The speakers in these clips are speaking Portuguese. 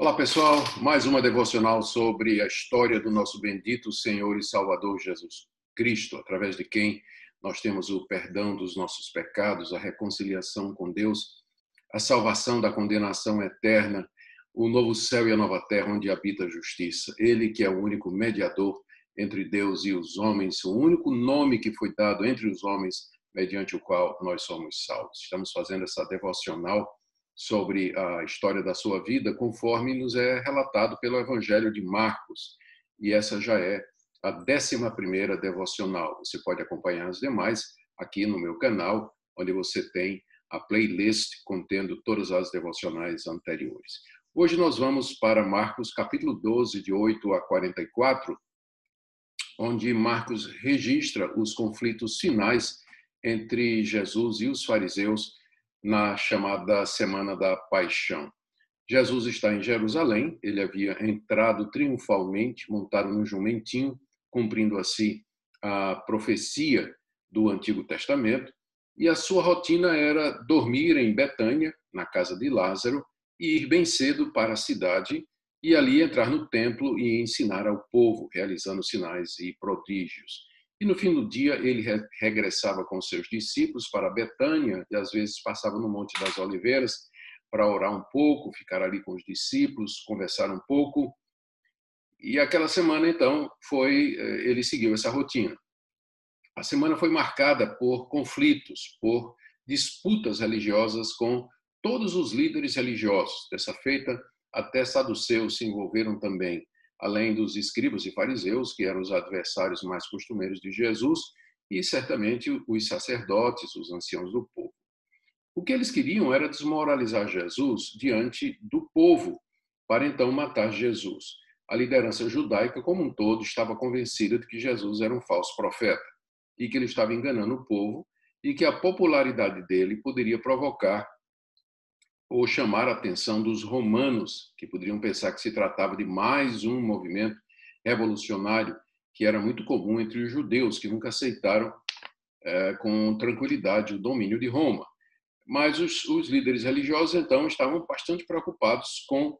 Olá, pessoal. Mais uma devocional sobre a história do nosso bendito Senhor e Salvador Jesus Cristo, através de quem nós temos o perdão dos nossos pecados, a reconciliação com Deus, a salvação da condenação eterna, o novo céu e a nova terra onde habita a justiça. Ele que é o único mediador entre Deus e os homens, o único nome que foi dado entre os homens mediante o qual nós somos salvos. Estamos fazendo essa devocional sobre a história da sua vida, conforme nos é relatado pelo Evangelho de Marcos. E essa já é a 11 devocional. Você pode acompanhar as demais aqui no meu canal, onde você tem a playlist contendo todas as devocionais anteriores. Hoje nós vamos para Marcos capítulo 12, de 8 a 44, onde Marcos registra os conflitos finais entre Jesus e os fariseus na chamada Semana da Paixão. Jesus está em Jerusalém, ele havia entrado triunfalmente, montado num jumentinho, cumprindo assim a profecia do Antigo Testamento, e a sua rotina era dormir em Betânia, na casa de Lázaro, e ir bem cedo para a cidade e ali entrar no templo e ensinar ao povo, realizando sinais e prodígios. E no fim do dia ele regressava com seus discípulos para Betânia e às vezes passava no Monte das Oliveiras para orar um pouco, ficar ali com os discípulos, conversar um pouco. E aquela semana então foi eh, ele seguiu essa rotina. A semana foi marcada por conflitos, por disputas religiosas com todos os líderes religiosos. Dessa feita, até saduceus se envolveram também além dos escribas e fariseus, que eram os adversários mais costumeiros de Jesus, e certamente os sacerdotes, os anciãos do povo. O que eles queriam era desmoralizar Jesus diante do povo, para então matar Jesus. A liderança judaica como um todo estava convencida de que Jesus era um falso profeta e que ele estava enganando o povo e que a popularidade dele poderia provocar ou chamar a atenção dos romanos, que poderiam pensar que se tratava de mais um movimento revolucionário que era muito comum entre os judeus, que nunca aceitaram é, com tranquilidade o domínio de Roma. Mas os, os líderes religiosos, então, estavam bastante preocupados com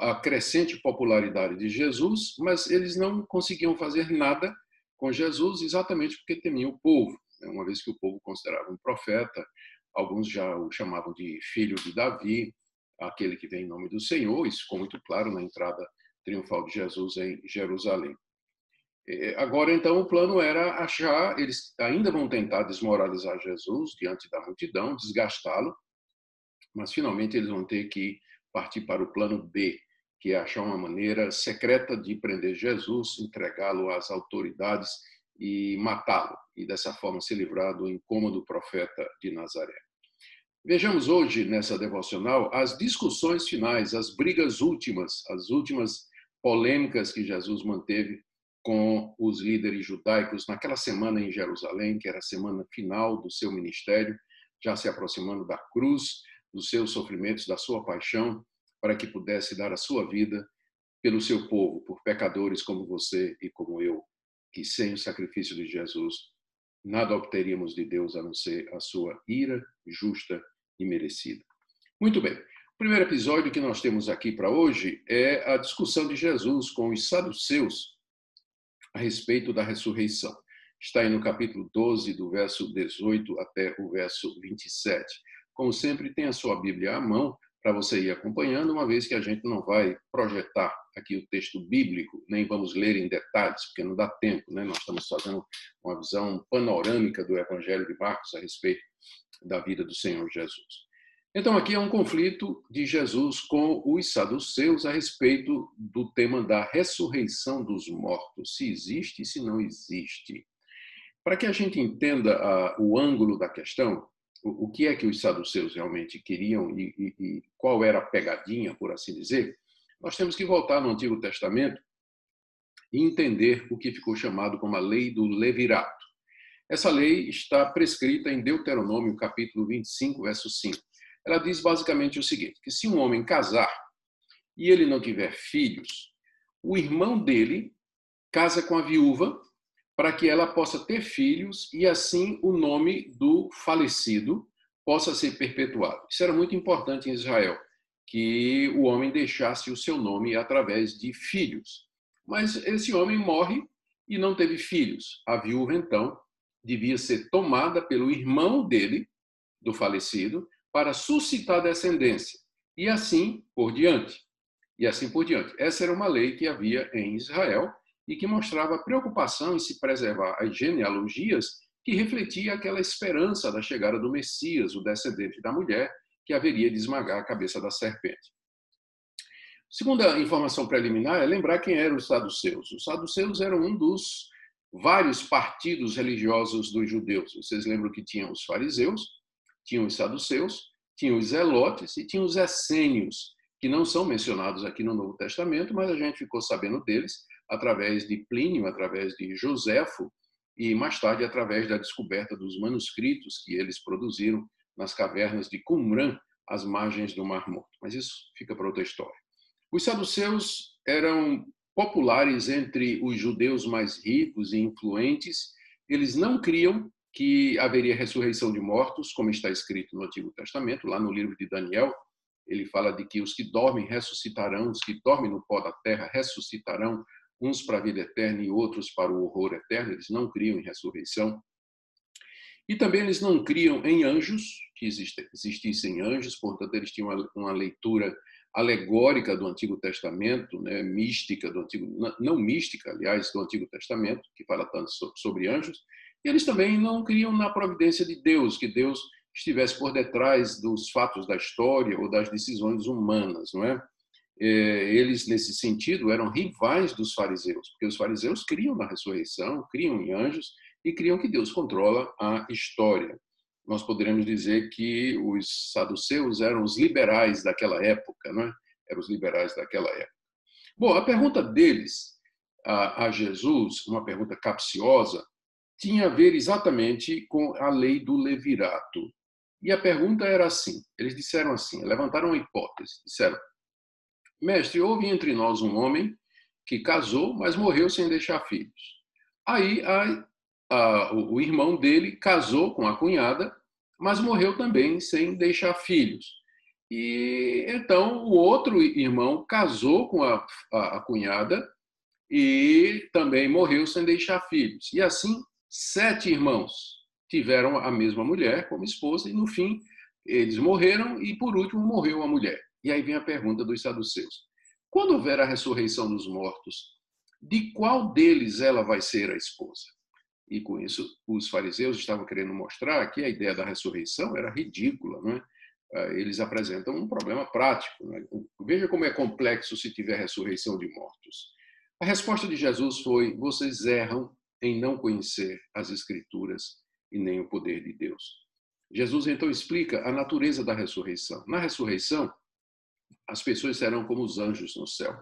a crescente popularidade de Jesus, mas eles não conseguiam fazer nada com Jesus exatamente porque temiam o povo, né? uma vez que o povo considerava um profeta, Alguns já o chamavam de filho de Davi, aquele que vem em nome do Senhor. Isso ficou muito claro na entrada triunfal de Jesus em Jerusalém. Agora, então, o plano era achar, eles ainda vão tentar desmoralizar Jesus diante da multidão, desgastá-lo, mas finalmente eles vão ter que partir para o plano B, que é achar uma maneira secreta de prender Jesus, entregá-lo às autoridades e matá-lo, e dessa forma se livrar do incômodo profeta de Nazaré. Vejamos hoje, nessa devocional, as discussões finais, as brigas últimas, as últimas polêmicas que Jesus manteve com os líderes judaicos naquela semana em Jerusalém, que era a semana final do seu ministério, já se aproximando da cruz, dos seus sofrimentos, da sua paixão, para que pudesse dar a sua vida pelo seu povo, por pecadores como você e como eu, que sem o sacrifício de Jesus nada obteríamos de Deus a não ser a sua ira justa merecida. Muito bem. O primeiro episódio que nós temos aqui para hoje é a discussão de Jesus com os saduceus a respeito da ressurreição. Está aí no capítulo 12, do verso 18 até o verso 27. Como sempre, tem a sua Bíblia à mão para você ir acompanhando, uma vez que a gente não vai projetar aqui o texto bíblico, nem vamos ler em detalhes, porque não dá tempo, né? Nós estamos fazendo uma visão panorâmica do Evangelho de Marcos a respeito da vida do Senhor Jesus. Então, aqui é um conflito de Jesus com os saduceus a respeito do tema da ressurreição dos mortos, se existe e se não existe. Para que a gente entenda a, o ângulo da questão, o, o, que é que os saduceus realmente queriam e, e, e qual era a pegadinha, por assim dizer, nós temos que voltar no Antigo Testamento e entender o que ficou chamado como a lei do levirato. Essa lei está prescrita em Deuteronômio, capítulo 25, verso 5. Ela diz basicamente o seguinte: que se um homem casar e ele não tiver filhos, o irmão dele casa com a viúva para que ela possa ter filhos e assim o nome do falecido possa ser perpetuado. Isso era muito importante em Israel. que o homem deixasse o seu nome através de filhos. Mas esse homem morre e não teve filhos. A viúva, então, devia ser tomada pelo irmão dele, do falecido, para suscitar descendência. E assim por diante. E assim por diante. Essa era uma lei que havia em Israel e que mostrava preocupação em se preservar as genealogias que refletia aquela esperança da chegada do Messias, o descendente da mulher, que haveria de esmagar a cabeça da serpente. Segunda informação preliminar é lembrar quem eram os saduceus. Os saduceus eram um dos vários partidos religiosos dos judeus. Vocês lembram que tinham os fariseus, tinham os saduceus, tinham os zelotes e tinham os essênios, que não são mencionados aqui no Novo Testamento, mas a gente ficou sabendo deles através de Plínio, através de Joséfo, e mais tarde através da descoberta dos manuscritos que eles produziram nas cavernas de Qumran, às margens do Mar Morto. Mas isso fica para outra história. Os saduceus eram populares entre os judeus mais ricos e influentes. Eles não criam que haveria ressurreição de mortos, como está escrito no Antigo Testamento, lá no livro de Daniel, ele fala de que os que dormem ressuscitarão, os que dormem no pó da terra ressuscitarão, uns para a vida eterna e outros para o horror eterno, eles não criam em ressurreição. E também eles não criam em anjos, que existissem anjos, portanto, eles tinham uma leitura alegórica do Antigo Testamento, né, mística do Antigo, não mística, aliás, do Antigo Testamento, que fala tanto sobre anjos, e eles também não criam na providência de Deus, que Deus estivesse por detrás dos fatos da história ou das decisões humanas, não é? É, eles, nesse sentido, eram rivais dos fariseus, porque os fariseus criam na ressurreição, criam em anjos e criam que Deus controla a história. Nós poderíamos dizer que os saduceus eram os liberais daquela época, não é? Eram os liberais daquela época. Bom, a pergunta deles a, Jesus, uma pergunta capciosa, tinha a ver exatamente com a lei do levirato. E a pergunta era assim: eles disseram assim, levantaram uma hipótese, disseram Mestre, houve entre nós um homem que casou, mas morreu sem deixar filhos. Aí a, a, o irmão dele casou com a cunhada, mas morreu também sem deixar filhos. E então o outro irmão casou com a, a, a cunhada e também morreu sem deixar filhos. E assim, sete irmãos tiveram a mesma mulher como esposa, e no fim eles morreram, e por último morreu a mulher. E aí vem a pergunta dos saduceus: quando houver a ressurreição dos mortos, de qual deles ela vai ser a esposa? E com isso, os fariseus estavam querendo mostrar que a ideia da ressurreição era ridícula, é? Ah, eles apresentam um problema prático. É? Veja como é complexo se tiver ressurreição de mortos. A resposta de Jesus foi: vocês erram em não conhecer as Escrituras e nem o poder de Deus. Jesus então explica a natureza da ressurreição. Na ressurreição, as pessoas serão como os anjos no céu.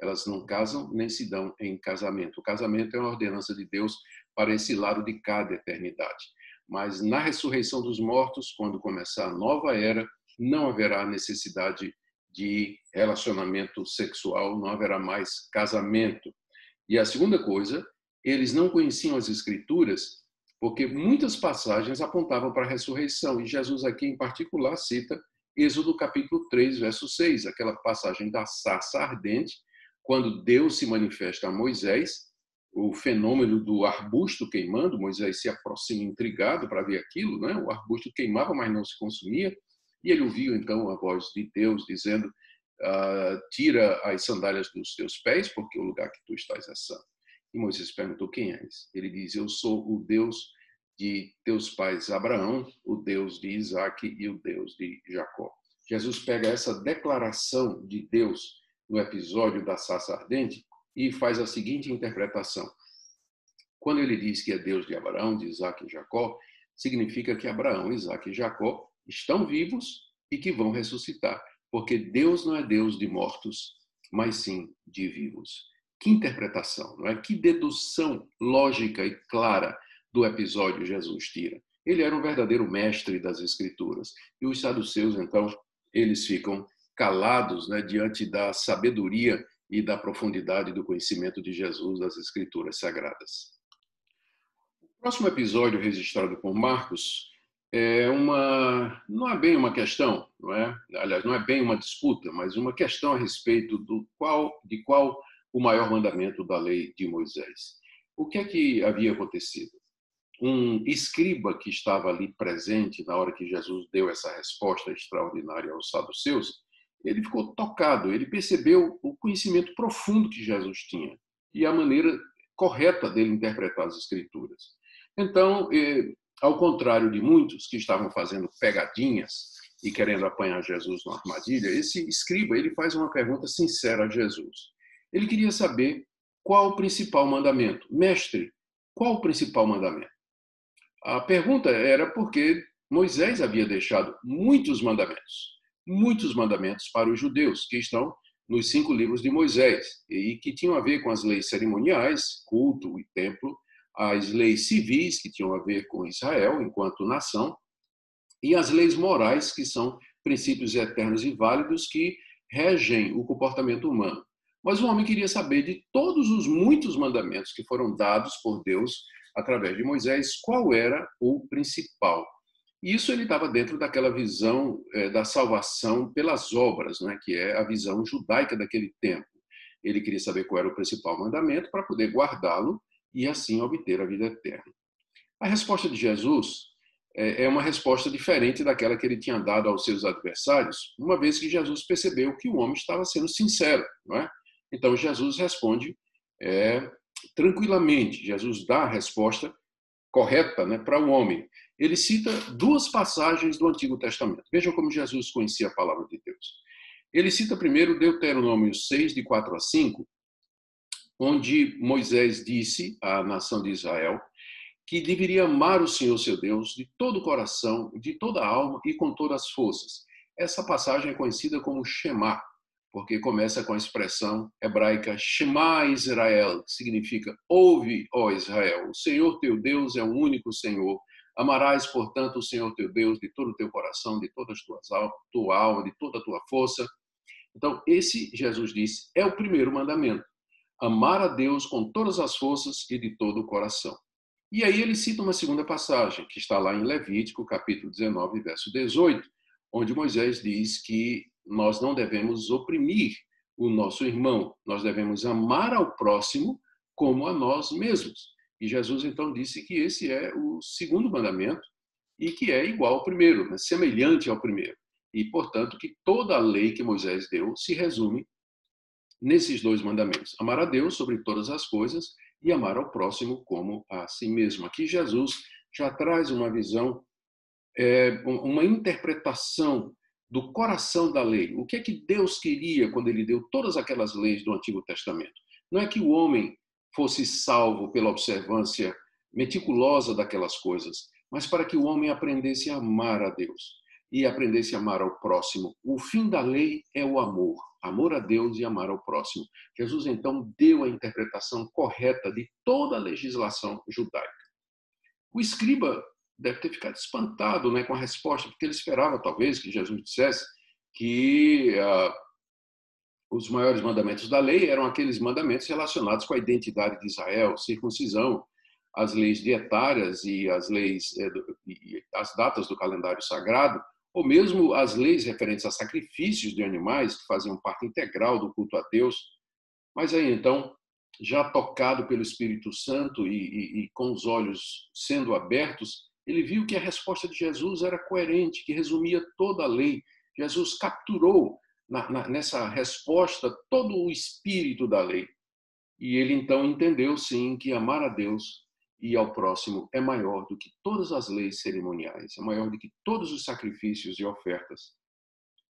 Elas não casam nem se dão em casamento. O casamento é uma ordenança de Deus para esse lado de cada eternidade. Mas na ressurreição dos mortos, quando começar a nova era, não haverá necessidade de relacionamento sexual, não haverá mais casamento. E a segunda coisa, eles não conheciam as escrituras porque muitas passagens apontavam para a ressurreição, e Jesus aqui em particular cita Êxodo capítulo 3, verso 6, aquela passagem da sarça ardente, quando Deus se manifesta a Moisés, o fenômeno do arbusto queimando, Moisés se aproxima intrigado para ver aquilo, né? o arbusto queimava, mas não se consumia, e ele ouviu então a voz de Deus dizendo: ah, Tira as sandálias dos teus pés, porque o lugar que tu estás é santo. E Moisés perguntou: Quem és? Ele diz: Eu sou o Deus de teus pais Abraão, o Deus de Isaac e o Deus de Jacó. Jesus pega essa declaração de Deus no episódio da Sassa ardente e faz a seguinte interpretação. Quando ele diz que é Deus de Abraão, de Isaac e Jacó, significa que Abraão, Isaac e Jacó estão vivos e que vão ressuscitar, porque Deus não é Deus de mortos, mas sim de vivos. Que interpretação, não é? Que dedução lógica e clara do episódio Jesus tira. Ele era um verdadeiro mestre das Escrituras. E os saduceus, então, eles ficam calados né, diante da sabedoria e da profundidade do conhecimento de Jesus das Escrituras Sagradas. O próximo episódio registrado por Marcos é uma não é bem uma questão, não é? Aliás, não é bem uma disputa, mas uma questão a respeito do qual de qual o maior mandamento da lei de Moisés. O que é que havia acontecido? Um escriba que estava ali presente na hora que Jesus deu essa resposta extraordinária aos saduceus, ele ficou tocado, ele percebeu o conhecimento profundo que Jesus tinha e a maneira correta dele interpretar as escrituras. Então, eh, ao contrário de muitos que estavam fazendo pegadinhas e querendo apanhar Jesus na armadilha, esse escriba ele faz uma pergunta sincera a Jesus. Ele queria saber qual o principal mandamento. Mestre, qual o principal mandamento? A pergunta era porque Moisés havia deixado muitos mandamentos, muitos mandamentos para os judeus, que estão nos cinco livros de Moisés, e que tinham a ver com as leis cerimoniais, culto e templo, as leis civis, que tinham a ver com Israel enquanto nação, e as leis morais, que são princípios eternos e válidos que regem o comportamento humano. Mas o homem queria saber de todos os muitos mandamentos que foram dados por Deus através de Moisés, qual era o principal. Isso ele estava dentro daquela visão é, da salvação pelas obras, né, que é a visão judaica daquele tempo. Ele queria saber qual era o principal mandamento para poder guardá-lo e assim obter a vida eterna. A resposta de Jesus é, é uma resposta diferente daquela que ele tinha dado aos seus adversários, uma vez que Jesus percebeu que o homem estava sendo sincero. É? Então Jesus responde é, tranquilamente, Jesus dá a resposta correta né, para o homem. Ele cita duas passagens do Antigo Testamento. Vejam como Jesus conhecia a palavra de Deus. Ele cita primeiro Deuteronômio 6, de 4 a 5, onde Moisés disse à nação de Israel que deveria amar o Senhor seu Deus de todo o coração, de toda a alma e com todas as forças. Essa passagem é conhecida como Shema, porque começa com a expressão hebraica Shema Israel, que significa ouve, ó Israel, o Senhor teu Deus é o único Senhor. Amarás, portanto, o Senhor teu Deus de todo o teu coração, de toda a tua alma, de toda a tua força. Então, esse, Jesus disse, é o primeiro mandamento amar a Deus com todas as forças e de todo o coração. E aí ele cita uma segunda passagem, que está lá em Levítico, capítulo 19, verso 18, onde Moisés diz que nós não devemos oprimir o nosso irmão, nós devemos amar ao próximo como a nós mesmos. E Jesus então disse que esse é o segundo mandamento e que é igual ao primeiro, né? semelhante ao primeiro. E, portanto, que toda a lei que Moisés deu se resume nesses dois mandamentos: amar a Deus sobre todas as coisas e amar ao próximo como a si mesmo. Aqui Jesus já traz uma visão, é, uma interpretação do coração da lei. O que é que Deus queria quando ele deu todas aquelas leis do Antigo Testamento? Não é que o homem fosse salvo pela observância meticulosa daquelas coisas, mas para que o homem aprendesse a amar a Deus e aprendesse a amar ao próximo. O fim da lei é o amor amor a Deus e amar ao próximo. Jesus então deu a interpretação correta de toda a legislação judaica. O escriba deve ter ficado espantado né, com a resposta, porque ele esperava talvez que Jesus dissesse que uh, os maiores mandamentos da lei eram aqueles mandamentos relacionados com a identidade de Israel, circuncisão, as leis dietárias e as leis eh, e as datas do calendário sagrado, ou mesmo as leis referentes a sacrifícios de animais, que faziam parte integral do culto a Deus. Mas aí então, já tocado pelo Espírito Santo e, e, e com os olhos sendo abertos, ele viu que a resposta de Jesus era coerente, que resumia toda a lei. Jesus capturou na, na, nessa resposta todo o espírito da lei. E ele então entendeu, sim, que amar a Deus e ao próximo é maior do que todas as leis cerimoniais, é maior do que todos os sacrifícios e ofertas.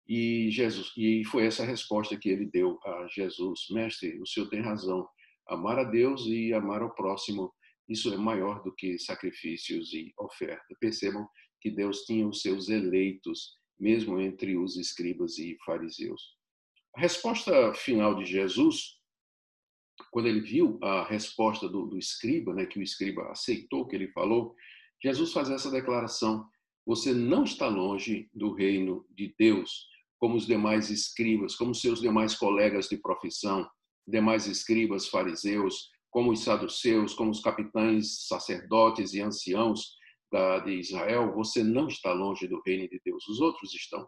E Jesus, e foi essa resposta que ele deu a Jesus, mestre, o senhor tem razão. Amar a Deus e amar ao próximo, isso é maior do que sacrifícios e ofertas. Percebam que Deus tinha os seus eleitos, mesmo entre os escribas e fariseus. A resposta final de Jesus quando ele viu a resposta do, do escriba, né, que o escriba aceitou o que ele falou, Jesus faz essa declaração: você não está longe do reino de Deus, como os demais escribas, como seus demais colegas de profissão, demais escribas fariseus, como os saduceus, como os capitães, sacerdotes e anciãos, da, de Israel, você não está longe do reino de Deus. Os outros estão.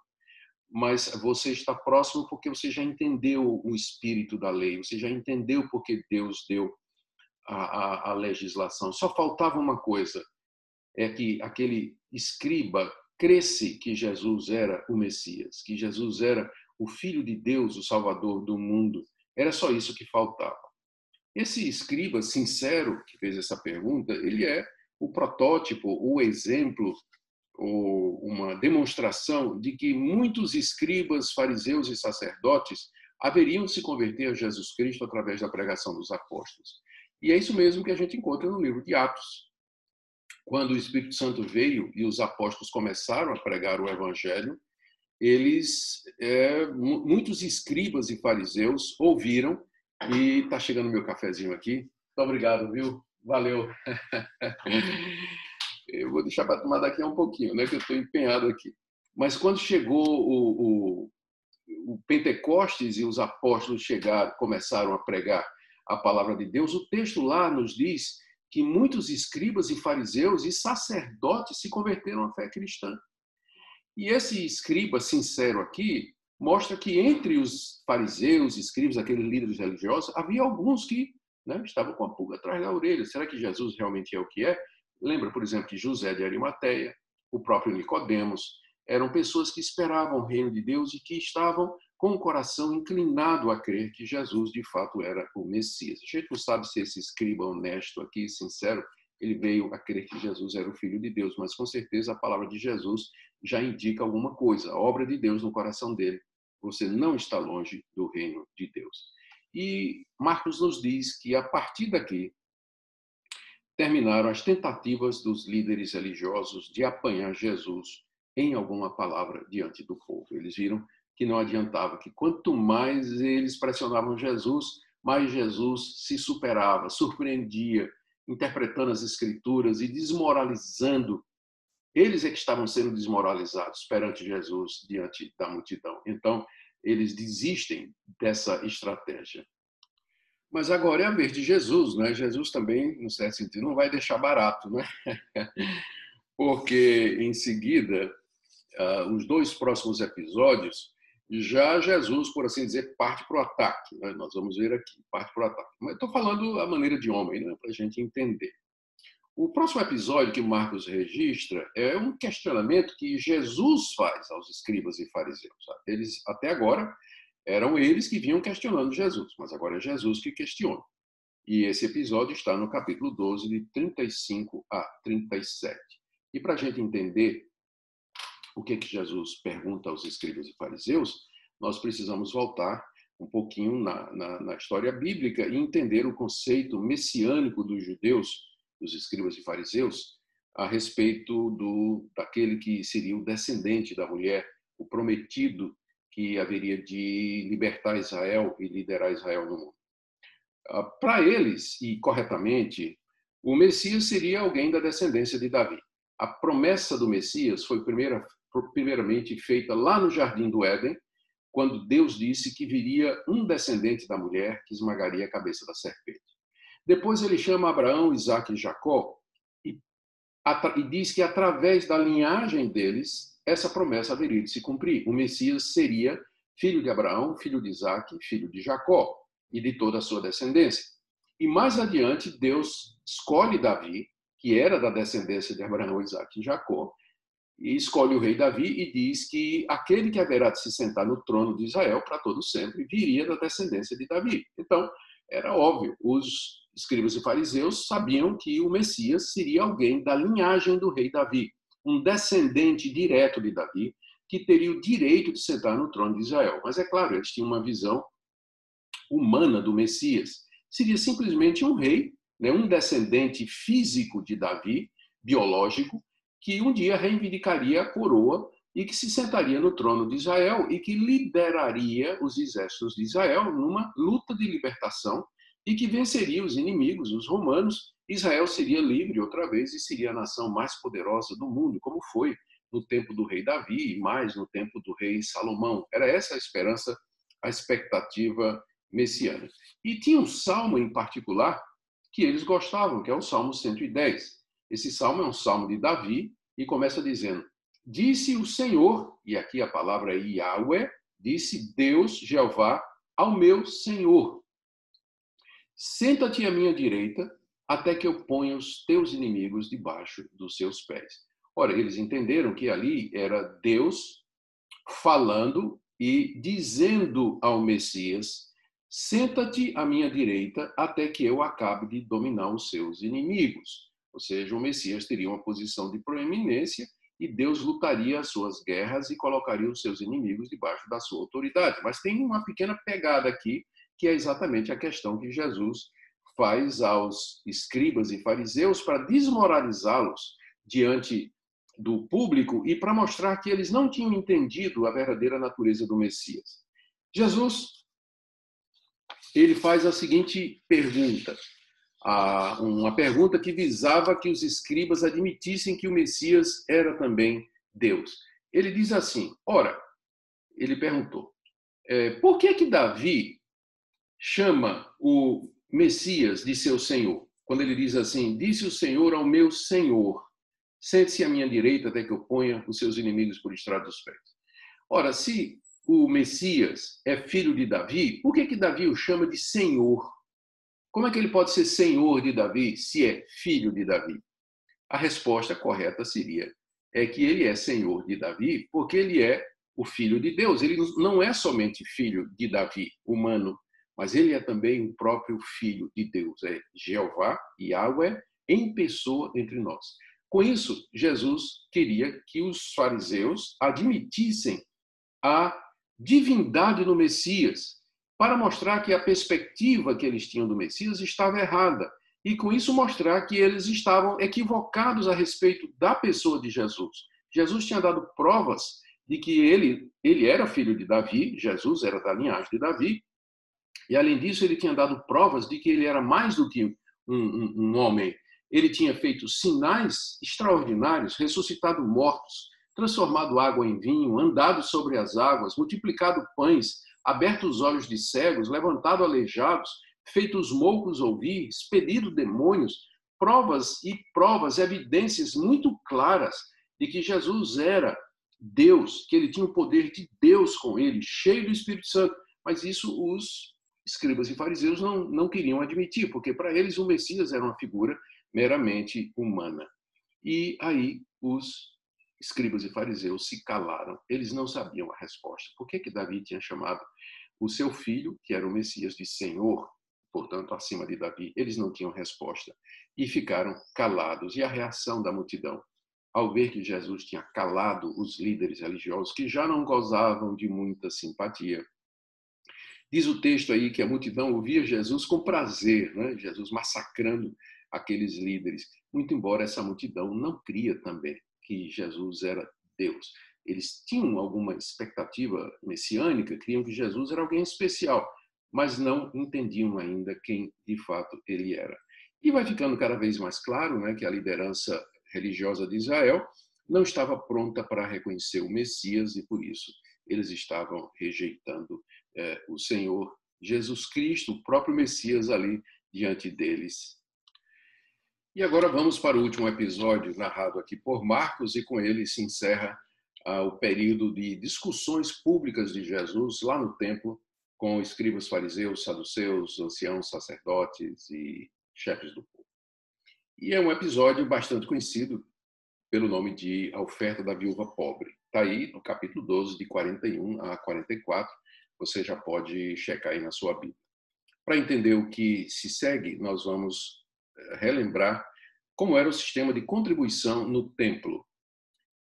Mas você está próximo porque você já entendeu o espírito da lei, você já entendeu porque Deus deu a, a, a legislação. Só faltava uma coisa: é que aquele escriba cresce que Jesus era o Messias, que Jesus era o Filho de Deus, o Salvador do mundo. Era só isso que faltava. Esse escriba sincero que fez essa pergunta, ele é o protótipo, o exemplo, ou uma demonstração de que muitos escribas, fariseus e sacerdotes haveriam se converter a Jesus Cristo através da pregação dos apóstolos. E é isso mesmo que a gente encontra no livro de Atos. Quando o Espírito Santo veio e os apóstolos começaram a pregar o evangelho, eles, é, muitos escribas e fariseus ouviram e está chegando meu cafezinho aqui. Muito obrigado, viu? Valeu. Eu vou deixar para tomar daqui a um pouquinho, né? Que eu estou empenhado aqui. Mas quando chegou o, o, o, Pentecostes e os apóstolos chegaram, começaram a pregar a palavra de Deus, o texto lá nos diz que muitos escribas e fariseus e sacerdotes se converteram à fé cristã. E esse escriba sincero aqui mostra que entre os fariseus, escribas, aqueles líderes religiosos, havia alguns que né, com a pulga atrás da orelha. Será que Jesus realmente é o que é? Lembra, por exemplo, que José de Arimateia, o próprio Nicodemos, eram pessoas que esperavam o reino de Deus e que estavam com o coração inclinado a crer que Jesus de fato era o Messias. A gente não sabe se esse escriba honesto aqui, sincero, ele veio a crer que Jesus era o Filho de Deus, mas com certeza a palavra de Jesus já indica alguma coisa, a obra de Deus no coração dele. Você não está longe do reino de Deus. E Marcos nos diz que a partir daqui terminaram as tentativas dos líderes religiosos de apanhar Jesus em alguma palavra diante do povo. Eles viram que não adiantava, que quanto mais eles pressionavam Jesus, mais Jesus se superava, surpreendia, interpretando as escrituras e desmoralizando. Eles é que estavam sendo desmoralizados perante Jesus, diante da multidão. Então, eles desistem dessa estratégia. Mas agora é a vez de Jesus, né? Jesus também, no certo sentido, não vai deixar barato, né? Porque em seguida, uh, os dois próximos episódios, já Jesus, por assim dizer, parte para o ataque. Né? Nós vamos ver aqui, parte para o ataque. Mas estou falando a maneira de homem, né? para a gente entender. O próximo episódio que Marcos registra é um questionamento que Jesus faz aos escribas e fariseus. Eles, até agora, eram eles que vinham questionando Jesus, mas agora é Jesus que questiona. E esse episódio está no capítulo 12, de 35 a 37. E para a gente entender o que, que Jesus pergunta aos escribas e fariseus, nós precisamos voltar um pouquinho na, na, na, história bíblica e entender o conceito messiânico dos judeus, dos escribas e fariseus, a respeito do daquele que seria o descendente da mulher, o prometido que haveria de libertar Israel e liderar Israel no mundo. Ah, para eles, e corretamente, o Messias seria alguém da descendência de Davi. A promessa do Messias foi primeira primeiramente feita lá no Jardim do Éden, quando Deus disse que viria um descendente da mulher que esmagaria a cabeça da serpente. Depois ele chama Abraão, Isaac e Jacó e, e diz que através da linhagem deles, essa promessa haveria de se cumprir. O Messias seria filho de Abraão, filho de Isaac, filho de Jacó e de toda a sua descendência. E mais adiante, Deus escolhe Davi, que era da descendência de Abraão, Isaac e Jacó, e escolhe o rei Davi e diz que aquele que haverá de se sentar no trono de Israel para todo sempre viria da descendência de Davi. Então, era óbvio, os escribas e fariseus sabiam que o Messias seria alguém da linhagem do rei Davi, um descendente direto de Davi, que teria o direito de sentar no trono de Israel. Mas é claro, eles tinham uma visão humana do Messias. Seria simplesmente um rei, né, um descendente físico de Davi, biológico, que um dia reivindicaria a coroa e que se sentaria no trono de Israel e que lideraria os exércitos de Israel numa luta de libertação e que venceria os inimigos, os romanos. Israel seria livre outra vez e seria a nação mais poderosa do mundo, como foi no tempo do rei Davi e mais no tempo do rei Salomão. Era essa a esperança, a expectativa messiânica. E tinha um salmo em particular que eles gostavam, que é o Salmo 110 Esse salmo é um salmo de Davi e começa dizendo: Disse o Senhor, e aqui a palavra é Yahweh, disse Deus, Jeová, ao meu Senhor: Senta-te à minha direita, até que eu ponha os teus inimigos debaixo dos seus pés. Ora, eles entenderam que ali era Deus falando e dizendo ao Messias: Senta-te à minha direita até que eu acabe de dominar os seus inimigos. Ou seja, o Messias teria uma posição de proeminência e Deus lutaria as suas guerras e colocaria os seus inimigos debaixo da sua autoridade. Mas tem uma pequena pegada aqui, que é exatamente a questão que Jesus faz aos escribas e fariseus para desmoralizá-los diante do público e para mostrar que eles não tinham entendido a verdadeira natureza do Messias. Jesus ele faz a seguinte pergunta: uma pergunta que visava que os escribas admitissem que o Messias era também Deus. Ele diz assim: ora, ele perguntou, é, por que que Davi chama o Messias de seu Senhor? Quando ele diz assim: disse o Senhor ao meu Senhor, sente-se à minha direita até que eu ponha os seus inimigos por estrada dos pés. Ora, se o Messias é filho de Davi, por que que Davi o chama de Senhor? Como é que ele pode ser senhor de Davi se é filho de Davi? A resposta correta seria é que ele é senhor de Davi porque ele é o filho de Deus. Ele não é somente filho de Davi, humano, mas ele é também o próprio filho de Deus. É Jeová, Yahweh, em pessoa entre nós. Com isso, Jesus queria que os fariseus admitissem a divindade do Messias, para mostrar que a perspectiva que eles tinham do Messias estava errada e com isso mostrar que eles estavam equivocados a respeito da pessoa de Jesus. Jesus tinha dado provas de que ele ele era filho de Davi, Jesus era da linhagem de Davi, e além disso ele tinha dado provas de que ele era mais do que um, um, um homem. Ele tinha feito sinais extraordinários, ressuscitado mortos, transformado água em vinho, andado sobre as águas, multiplicado pães, aberto os olhos de cegos, levantado aleijados, feito os moucos ouvir, expelido demônios, provas e provas, evidências muito claras de que Jesus era Deus, que ele tinha o poder de Deus com ele, cheio do Espírito Santo. Mas isso os escribas e fariseus não, não queriam admitir, porque para eles o Messias era uma figura meramente humana. E aí os escribas e fariseus se calaram. Eles não sabiam a resposta. Por que, que Davi tinha chamado o seu filho, que era o Messias, de Senhor, portanto, acima de Davi? Eles não tinham resposta e ficaram calados. E a reação da multidão, ao ver que Jesus tinha calado os líderes religiosos, que já não gozavam de muita simpatia. Diz o texto aí que a multidão ouvia Jesus com prazer, né? Jesus massacrando aqueles líderes, muito embora essa multidão não cria também que Jesus era Deus. Eles tinham alguma expectativa messiânica, criam que Jesus era alguém especial, mas não entendiam ainda quem de fato ele era. E vai ficando cada vez mais claro né, que a liderança religiosa de Israel não estava pronta para reconhecer o Messias e por isso eles estavam rejeitando eh, o Senhor Jesus Cristo, o próprio Messias ali diante deles e agora vamos para o último episódio narrado aqui por Marcos, e com ele se encerra ah, o período de discussões públicas de Jesus lá no templo, com escribas fariseus, saduceus, anciãos, sacerdotes e chefes do povo. E é um episódio bastante conhecido pelo nome de A Oferta da Viúva Pobre. Está aí no capítulo 12, de 41 a 44. Você já pode checar aí na sua Bíblia. Para entender o que se segue, nós vamos relembrar como era o sistema de contribuição no templo.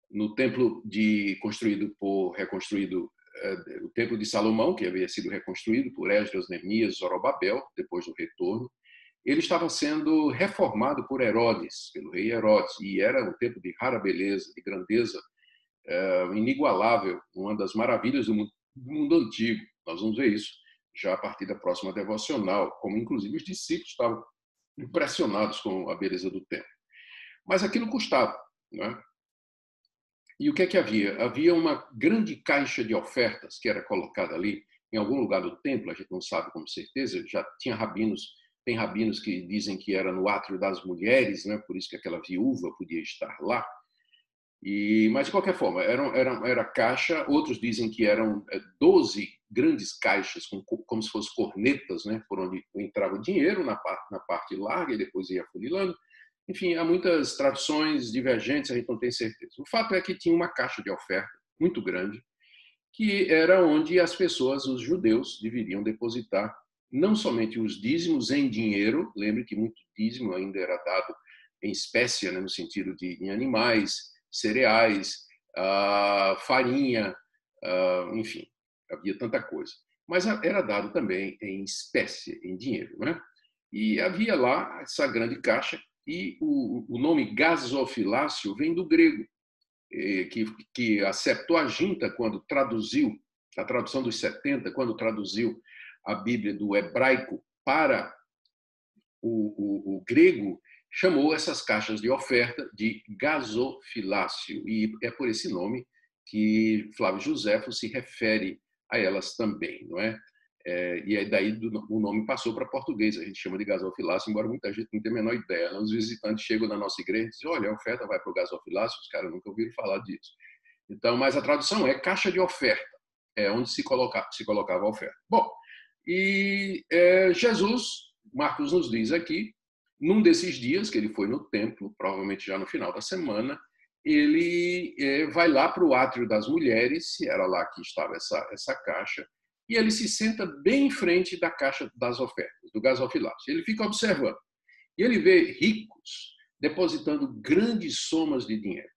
No templo de construído por reconstruído eh, o templo de Salomão, que havia sido reconstruído por Esdras, Neemias, Zorobabel, depois do retorno, ele estava sendo reformado por Herodes, pelo rei Herodes, e era um templo de rara beleza, de grandeza uh, inigualável, uma das maravilhas do mundo, do mundo antigo. Nós vamos ver isso já a partir da próxima devocional, como inclusive os discípulos estavam impressionados com a beleza do templo. Mas aquilo custava. Né? E o que é que havia? Havia uma grande caixa de ofertas que era colocada ali em algum lugar do templo, a gente não sabe com certeza, já tinha rabinos Tem rabinos que dizem que era no átrio das mulheres, né? por isso que aquela viúva podia estar lá. E, mas, de qualquer forma, era, era, era caixa. Outros dizem que eram 12 é, grandes caixas, com, como se fossem cornetas, né? por onde entrava o dinheiro na parte, na parte larga e depois ia funilando. Enfim, há muitas traduções divergentes, a gente não tem certeza. O fato é que tinha uma caixa de oferta muito grande, que era onde as pessoas, os judeus, deveriam depositar não somente os dízimos em dinheiro, lembre que muito dízimo ainda era dado em espécie, né, no sentido de em animais, cereais, farinha, enfim, havia tanta coisa. Mas era dado também em espécie, em dinheiro. Né? E havia lá essa grande caixa, e o, o nome gasofilácio vem do grego, que, que a Septuaginta, quando traduziu, a tradução dos 70, quando traduziu a Bíblia do hebraico para o, o, o grego, chamou essas caixas de oferta de gasofilácio. E é por esse nome que Flávio Josefo se refere a elas também, não é? é e aí daí do, o nome passou para português, a gente chama de gasofilácio, embora muita gente não tenha a menor ideia. Né? Os visitantes chegam na nossa igreja e dizem, olha, a oferta vai para o gasofilácio, os caras nunca ouviram falar disso. Então, mas a tradução é caixa de oferta, é onde se, coloca, se colocava a oferta. Bom, e é, Jesus, Marcos nos diz aqui, num desses dias que ele foi no templo, provavelmente já no final da semana, ele é, vai lá para o átrio das mulheres, era lá que estava essa, essa caixa, e ele se senta bem em frente da caixa das ofertas, do gasofilácio. Ele fica observando. E ele vê ricos depositando grandes somas de dinheiro.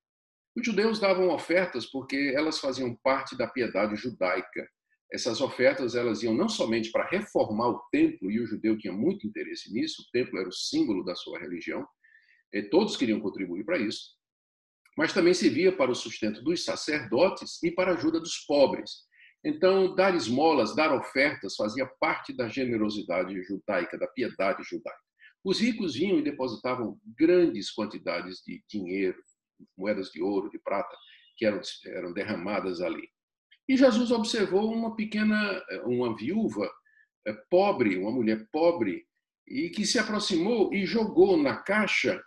Os judeus davam ofertas porque elas faziam parte da piedade judaica essas ofertas elas iam não somente para reformar o templo, e o judeu tinha muito interesse nisso, o templo era o símbolo da sua religião, e todos queriam contribuir para isso, mas também servia para o sustento dos sacerdotes e para a ajuda dos pobres. Então, dar esmolas, dar ofertas, fazia parte da generosidade judaica, da piedade judaica. Os ricos vinham e depositavam grandes quantidades de dinheiro, moedas de ouro, de prata, que eram, eram derramadas ali. E Jesus observou uma pequena, uma viúva eh, pobre, uma mulher pobre, e que se aproximou e jogou na caixa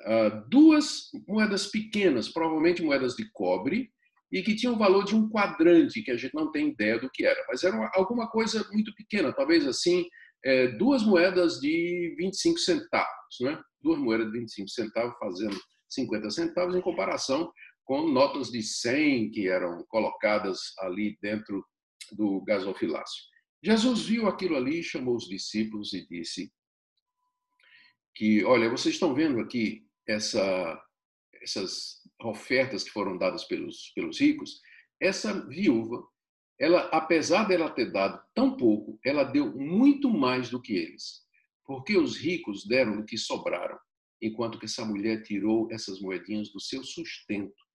ah, duas moedas pequenas, provavelmente moedas de cobre, e que tinham o valor de um quadrante, que a gente não tem ideia do que era, mas era alguma coisa muito pequena, talvez assim, eh, duas moedas de 25 centavos, né? duas moedas de 25 centavos fazendo 50 centavos em comparação com notas de 100 que eram colocadas ali dentro do gasofilácio. Jesus viu aquilo ali, chamou os discípulos e disse que, olha, vocês estão vendo aqui essa, essas ofertas que foram dadas pelos, pelos ricos? Essa viúva, ela, apesar dela ter dado tão pouco, ela deu muito mais do que eles, porque os ricos deram o que sobraram, enquanto que essa mulher tirou essas moedinhas do seu sustento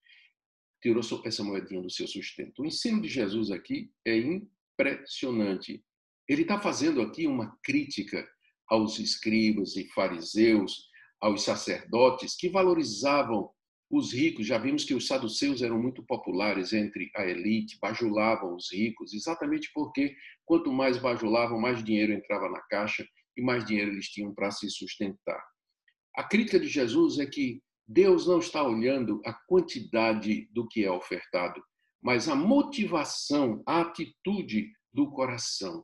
tirou essa moedinha do seu sustento. O ensino de Jesus aqui é impressionante. Ele está fazendo aqui uma crítica aos escribas e fariseus, aos sacerdotes que valorizavam os ricos. Já vimos que os saduceus eram muito populares entre a elite, bajulavam os ricos, exatamente porque quanto mais bajulavam, mais dinheiro entrava na caixa e mais dinheiro eles tinham para se sustentar. A crítica de Jesus é que Deus não está olhando a quantidade do que é ofertado, mas a motivação, a atitude do coração.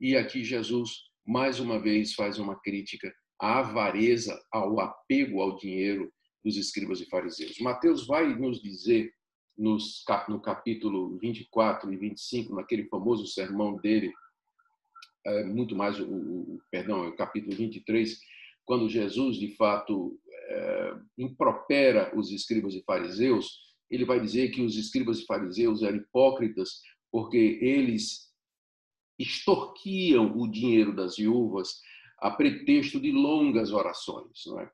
E aqui Jesus, mais uma vez, faz uma crítica à avareza, ao apego ao dinheiro dos escribas e fariseus. Mateus vai nos dizer, nos, no capítulo 24 e 25, naquele famoso sermão dele, é, muito mais, o, o, perdão, é o capítulo 23, quando Jesus, de fato, é, impropera os escribas e fariseus, ele vai dizer que os escribas e fariseus eram hipócritas porque eles extorquiam o dinheiro das viúvas a pretexto de longas orações. É?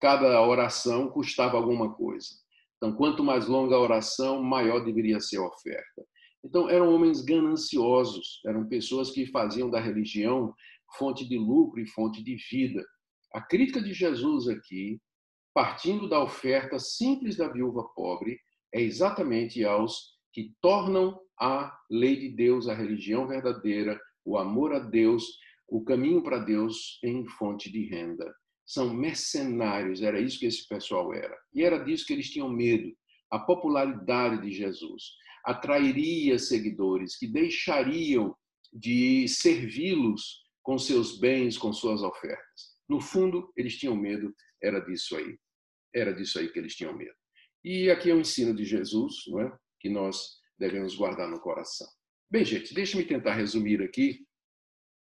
Cada oração custava alguma coisa. Então, quanto mais longa a oração, maior deveria ser a oferta. Então, eram homens gananciosos, eram pessoas que faziam da religião fonte de lucro e fonte de vida. A crítica de Jesus aqui partindo da oferta simples da viúva pobre, é exatamente aos que tornam a lei de Deus, a religião verdadeira, o amor a Deus, o caminho para Deus em fonte de renda. São mercenários, era isso que esse pessoal era. E era disso que eles tinham medo. A popularidade de Jesus atrairia seguidores que deixariam de servi-los com seus bens, com suas ofertas. No fundo, eles tinham medo, era disso aí. Era disso aí que eles tinham medo. E aqui é o ensino de Jesus, não é? Que nós devemos guardar no coração. Bem, gente, deixe-me tentar resumir aqui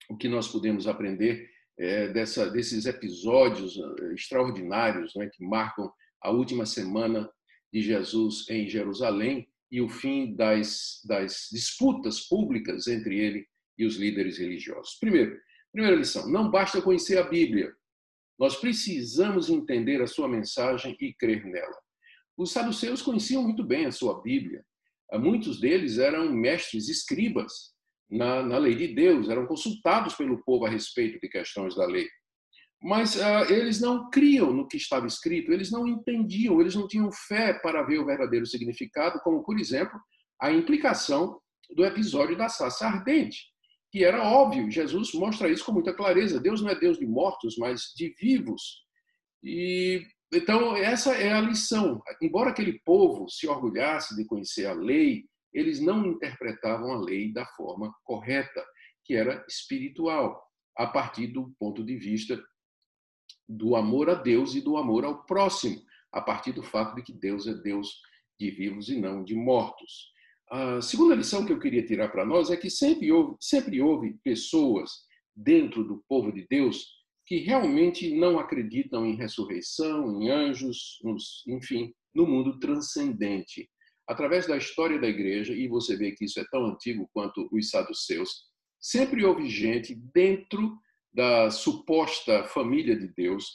o que nós podemos aprender é, dessa, desses episódios eh, extraordinários né, que marcam a última semana de Jesus em Jerusalém e o fim das, das disputas públicas entre ele e os líderes religiosos. Primeiro, primeira lição: não basta conhecer a Bíblia, nós precisamos entender a sua mensagem e crer nela. Os saduceus conheciam muito bem a sua Bíblia. Muitos deles eram mestres escribas na, na lei de Deus, eram consultados pelo povo a respeito de questões da lei. Mas uh, eles não criam no que estava escrito, eles não entendiam, eles não tinham fé para ver o verdadeiro significado, como, por exemplo, a implicação do episódio da saça ardente, que era óbvio. Jesus mostra isso com muita clareza. Deus não é Deus de mortos, mas de vivos. E então essa é a lição. Embora aquele povo se orgulhasse de conhecer a lei, eles não interpretavam a lei da forma correta, que era espiritual, a partir do ponto de vista do amor a Deus e do amor ao próximo, a partir do fato de que Deus é Deus de vivos e não de mortos. A segunda lição que eu queria tirar para nós é que sempre houve, sempre houve pessoas dentro do povo de Deus que realmente não acreditam em ressurreição, em anjos, nos, enfim, no mundo transcendente. Através da história da igreja, e você vê que isso é tão antigo quanto os saduceus, sempre houve gente dentro da suposta família de Deus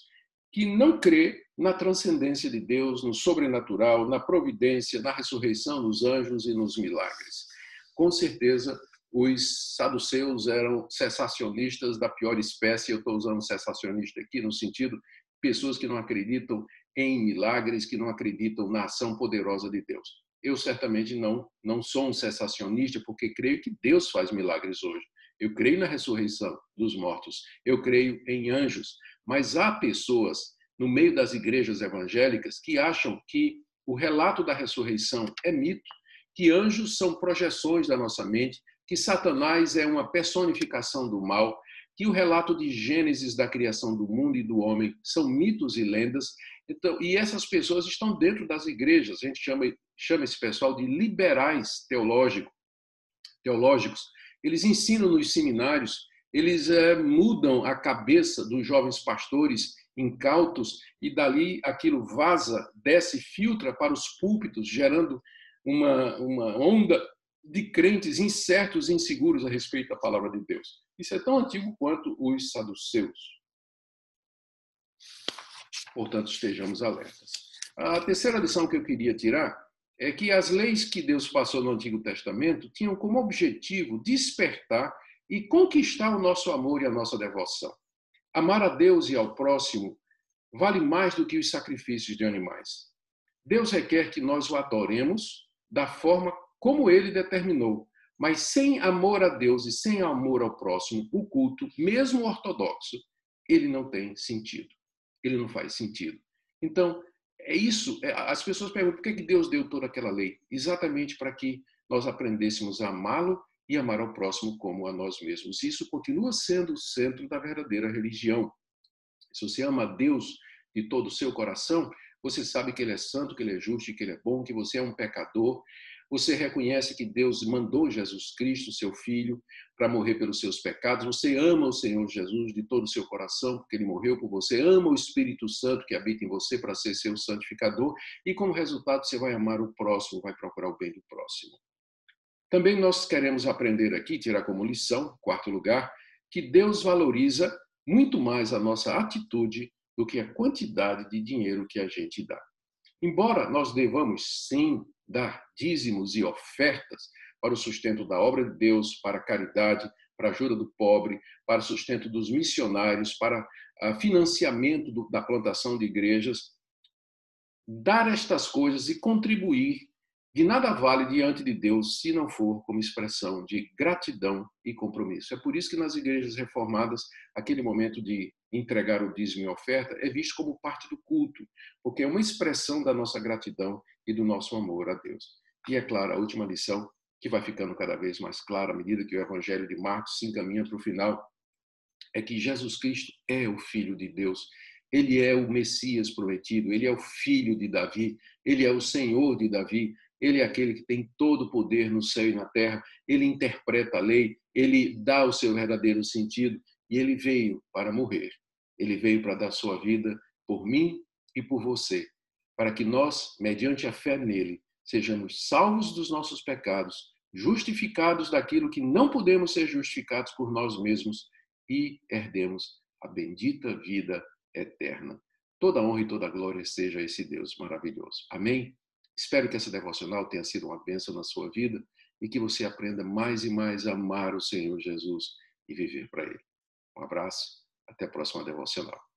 que não crê na transcendência de Deus, no sobrenatural, na providência, na ressurreição dos anjos e nos milagres. Com certeza, os saduceus eram cessacionistas da pior espécie. Eu estou usando cessacionista aqui no sentido pessoas que não acreditam em milagres, que não acreditam na ação poderosa de Deus. Eu certamente não não sou um cessacionista porque creio que Deus faz milagres hoje. Eu creio na ressurreição dos mortos, eu creio em anjos, mas há pessoas no meio das igrejas evangélicas que acham que o relato da ressurreição é mito, que anjos são projeções da nossa mente, que Satanás é uma personificação do mal, que o relato de Gênesis da criação do mundo e do homem são mitos e lendas. Então, e essas pessoas estão dentro das igrejas. A gente chama, chama esse pessoal de liberais teológico, teológicos, eles ensinam nos seminários, eles é, mudam a cabeça dos jovens pastores incautos e dali aquilo vaza, desce, filtra para os púlpitos, gerando uma, uma onda de crentes incertos e inseguros a respeito da palavra de Deus. Isso é tão antigo quanto os saduceus. Portanto, estejamos alertas. A terceira lição que eu queria tirar é que as leis que Deus passou no Antigo Testamento tinham como objetivo despertar e conquistar o nosso amor e a nossa devoção. Amar a Deus e ao próximo vale mais do que os sacrifícios de animais. Deus requer que nós o adoremos da forma como ele determinou, mas sem amor a Deus e sem amor ao próximo, o culto, mesmo ortodoxo, ele não tem sentido. Ele não faz sentido. Então, é isso. É, as pessoas perguntam por que Deus deu toda aquela lei? Exatamente para que nós aprendêssemos a amá-lo e amar ao próximo como a nós mesmos. Isso continua sendo o centro da verdadeira religião. Se você ama a Deus de todo o seu coração, você sabe que Ele é santo, que Ele é justo, que Ele é bom, que você é um pecador você reconhece que Deus mandou Jesus Cristo, seu Filho, para morrer pelos seus pecados. Você ama o Senhor Jesus de todo o seu coração, porque ele morreu por você. Ama o Espírito Santo que habita em você para ser seu santificador. E como resultado, você vai amar o próximo, vai procurar o bem do próximo. Também nós queremos aprender aqui, tirar como lição, quarto lugar, que Deus valoriza muito mais a nossa atitude do que a quantidade de dinheiro que a gente dá. Embora nós devamos sim dar dízimos e ofertas para o sustento da obra de Deus, para a caridade, para a ajuda do pobre, para o sustento dos missionários, para o financiamento da plantação de igrejas. Dar estas coisas e contribuir de nada vale diante de Deus se não for como expressão de gratidão e compromisso. É por isso que nas igrejas reformadas, aquele momento de entregar o dízimo e oferta é visto como parte do culto, porque é uma expressão da nossa gratidão e do nosso amor a Deus. E é claro, a última lição, que vai ficando cada vez mais clara à medida que o Evangelho de Marcos se encaminha para o final, é que Jesus Cristo é o Filho de Deus. Ele é o Messias prometido, ele é o filho de Davi, ele é o Senhor de Davi, ele é aquele que tem todo o poder no céu e na terra, ele interpreta a lei, ele dá o seu verdadeiro sentido e ele veio para morrer. Ele veio para dar sua vida por mim e por você, para que nós, mediante a fé nele, sejamos salvos dos nossos pecados, justificados daquilo que não podemos ser justificados por nós mesmos e herdemos a bendita vida eterna. Toda honra e toda glória seja a esse Deus maravilhoso. Amém? Espero que essa devocional tenha sido uma bênção na sua vida e que você aprenda mais e mais a amar o Senhor Jesus e viver para Ele. Um abraço, até a próxima devocional.